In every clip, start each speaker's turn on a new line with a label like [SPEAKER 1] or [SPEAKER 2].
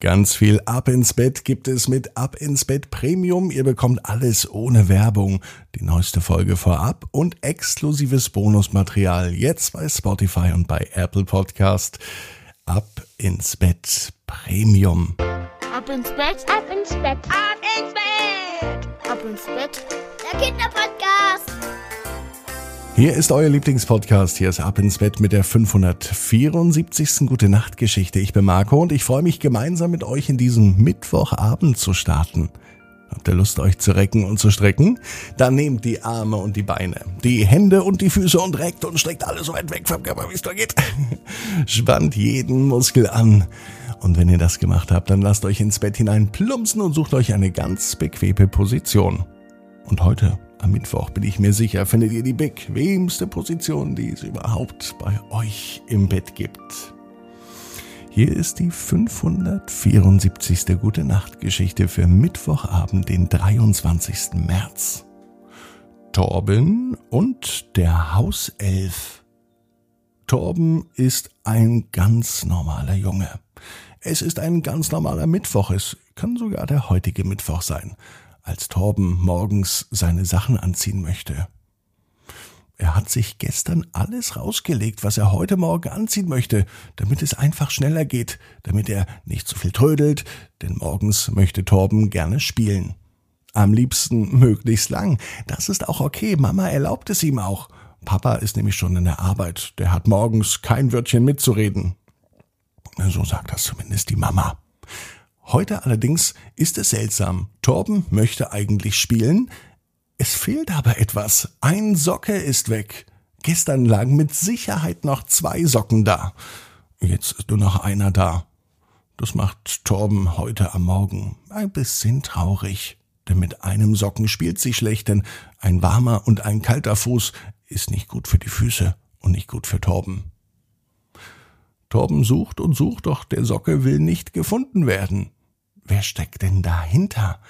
[SPEAKER 1] Ganz viel Ab ins Bett gibt es mit Ab ins Bett Premium. Ihr bekommt alles ohne Werbung, die neueste Folge vorab und exklusives Bonusmaterial jetzt bei Spotify und bei Apple Podcast. Ab ins Bett Premium.
[SPEAKER 2] Ab ins Bett, ab ins Bett, ab ins Bett, ab ins Bett. Der Kinderpodcast.
[SPEAKER 1] Hier ist euer Lieblingspodcast. Hier ist Ab ins Bett mit der 574. Gute Nacht Geschichte. Ich bin Marco und ich freue mich gemeinsam mit euch in diesen Mittwochabend zu starten. Habt ihr Lust, euch zu recken und zu strecken? Dann nehmt die Arme und die Beine, die Hände und die Füße und reckt und streckt alles so weit weg vom Körper, wie es da geht. Spannt jeden Muskel an. Und wenn ihr das gemacht habt, dann lasst euch ins Bett hinein plumpsen und sucht euch eine ganz bequeme Position. Und heute am Mittwoch bin ich mir sicher, findet ihr die bequemste Position, die es überhaupt bei euch im Bett gibt. Hier ist die 574. Gute Nacht Geschichte für Mittwochabend, den 23. März. Torben und der Hauself. Torben ist ein ganz normaler Junge. Es ist ein ganz normaler Mittwoch, es kann sogar der heutige Mittwoch sein als Torben morgens seine Sachen anziehen möchte. Er hat sich gestern alles rausgelegt, was er heute Morgen anziehen möchte, damit es einfach schneller geht, damit er nicht zu viel trödelt, denn morgens möchte Torben gerne spielen. Am liebsten möglichst lang. Das ist auch okay, Mama erlaubt es ihm auch. Papa ist nämlich schon in der Arbeit, der hat morgens kein Wörtchen mitzureden. So sagt das zumindest die Mama. Heute allerdings ist es seltsam. Torben möchte eigentlich spielen. Es fehlt aber etwas. Ein Socke ist weg. Gestern lagen mit Sicherheit noch zwei Socken da. Jetzt ist nur noch einer da. Das macht Torben heute am Morgen ein bisschen traurig. Denn mit einem Socken spielt sie schlecht, denn ein warmer und ein kalter Fuß ist nicht gut für die Füße und nicht gut für Torben. Torben sucht und sucht, doch der Socke will nicht gefunden werden. Wer steckt denn dahinter?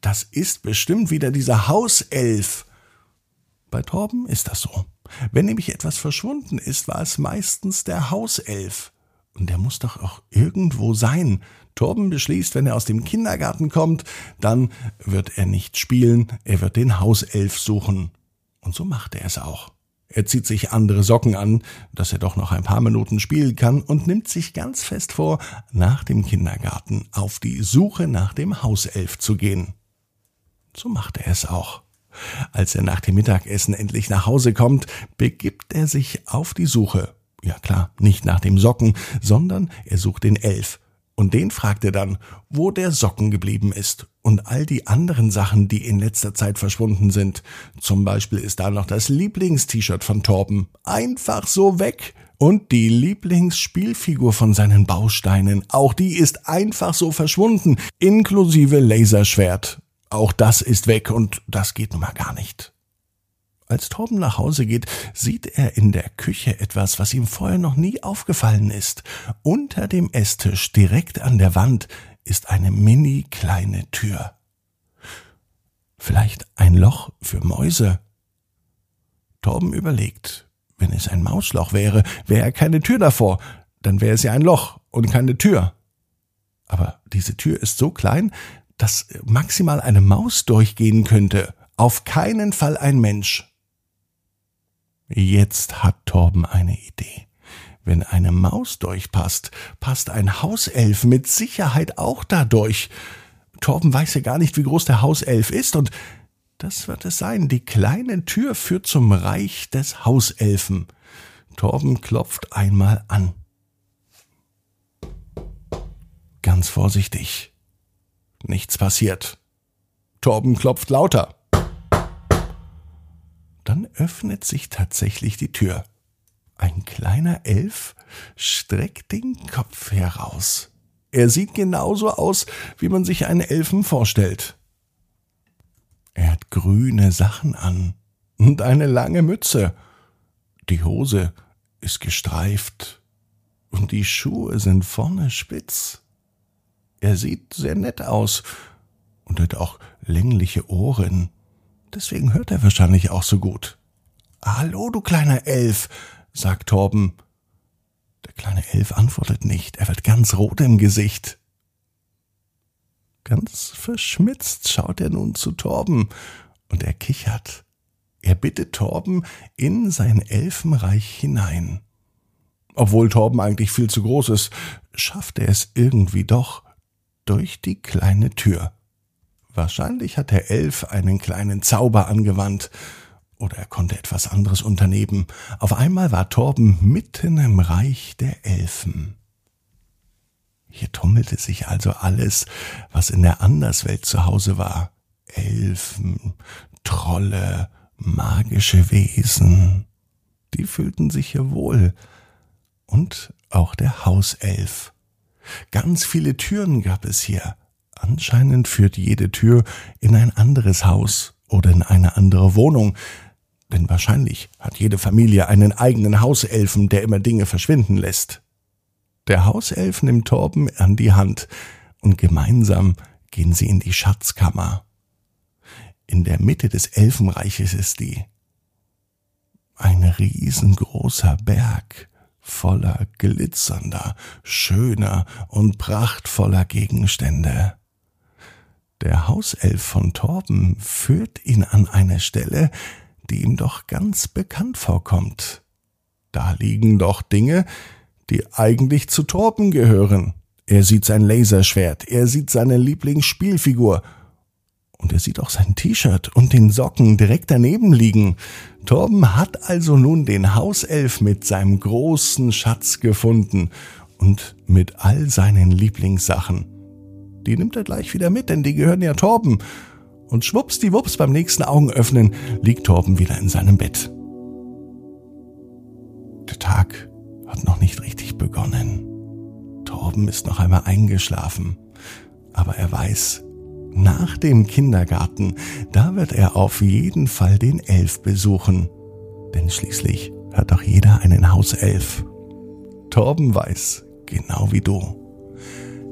[SPEAKER 1] Das ist bestimmt wieder dieser Hauself. Bei Torben ist das so. Wenn nämlich etwas verschwunden ist, war es meistens der Hauself. Und der muss doch auch irgendwo sein. Torben beschließt, wenn er aus dem Kindergarten kommt, dann wird er nicht spielen, er wird den Hauself suchen. Und so macht er es auch. Er zieht sich andere Socken an, dass er doch noch ein paar Minuten spielen kann und nimmt sich ganz fest vor, nach dem Kindergarten auf die Suche nach dem Hauself zu gehen. So macht er es auch. Als er nach dem Mittagessen endlich nach Hause kommt, begibt er sich auf die Suche. Ja klar, nicht nach dem Socken, sondern er sucht den Elf und den fragt er dann, wo der Socken geblieben ist und all die anderen Sachen, die in letzter Zeit verschwunden sind. Zum Beispiel ist da noch das Lieblingst-T-Shirt von Torben. Einfach so weg. Und die Lieblingsspielfigur von seinen Bausteinen. Auch die ist einfach so verschwunden. Inklusive Laserschwert. Auch das ist weg und das geht nun mal gar nicht. Als Torben nach Hause geht, sieht er in der Küche etwas, was ihm vorher noch nie aufgefallen ist. Unter dem Esstisch, direkt an der Wand, ist eine mini kleine Tür. Vielleicht ein Loch für Mäuse? Torben überlegt, wenn es ein Mausloch wäre, wäre keine Tür davor, dann wäre es ja ein Loch und keine Tür. Aber diese Tür ist so klein, dass maximal eine Maus durchgehen könnte, auf keinen Fall ein Mensch. Jetzt hat Torben eine Idee. Wenn eine Maus durchpasst, passt ein Hauself mit Sicherheit auch dadurch. Torben weiß ja gar nicht, wie groß der Hauself ist, und das wird es sein. Die kleine Tür führt zum Reich des Hauselfen. Torben klopft einmal an. Ganz vorsichtig. Nichts passiert. Torben klopft lauter. Öffnet sich tatsächlich die Tür. Ein kleiner Elf streckt den Kopf heraus. Er sieht genauso aus, wie man sich einen Elfen vorstellt. Er hat grüne Sachen an und eine lange Mütze. Die Hose ist gestreift und die Schuhe sind vorne spitz. Er sieht sehr nett aus und hat auch längliche Ohren. Deswegen hört er wahrscheinlich auch so gut. Hallo, du kleiner Elf, sagt Torben. Der kleine Elf antwortet nicht. Er wird ganz rot im Gesicht. Ganz verschmitzt schaut er nun zu Torben und er kichert. Er bittet Torben in sein Elfenreich hinein. Obwohl Torben eigentlich viel zu groß ist, schafft er es irgendwie doch durch die kleine Tür. Wahrscheinlich hat der Elf einen kleinen Zauber angewandt, oder er konnte etwas anderes unternehmen. Auf einmal war Torben mitten im Reich der Elfen. Hier tummelte sich also alles, was in der Anderswelt zu Hause war. Elfen, Trolle, magische Wesen. Die fühlten sich hier wohl und auch der Hauself. Ganz viele Türen gab es hier. Anscheinend führt jede Tür in ein anderes Haus oder in eine andere Wohnung, denn wahrscheinlich hat jede Familie einen eigenen Hauselfen, der immer Dinge verschwinden lässt. Der Hauself nimmt Torben an die Hand und gemeinsam gehen sie in die Schatzkammer. In der Mitte des Elfenreiches ist die. Ein riesengroßer Berg voller glitzernder, schöner und prachtvoller Gegenstände. Der Hauself von Torben führt ihn an eine Stelle, die ihm doch ganz bekannt vorkommt. Da liegen doch Dinge, die eigentlich zu Torben gehören. Er sieht sein Laserschwert, er sieht seine Lieblingsspielfigur und er sieht auch sein T-Shirt und den Socken direkt daneben liegen. Torben hat also nun den Hauself mit seinem großen Schatz gefunden und mit all seinen Lieblingssachen. Die nimmt er gleich wieder mit, denn die gehören ja Torben. Und schwuppsdiwupps beim nächsten Augenöffnen liegt Torben wieder in seinem Bett. Der Tag hat noch nicht richtig begonnen. Torben ist noch einmal eingeschlafen, aber er weiß, nach dem Kindergarten, da wird er auf jeden Fall den Elf besuchen. Denn schließlich hat doch jeder einen Hauself. Torben weiß, genau wie du.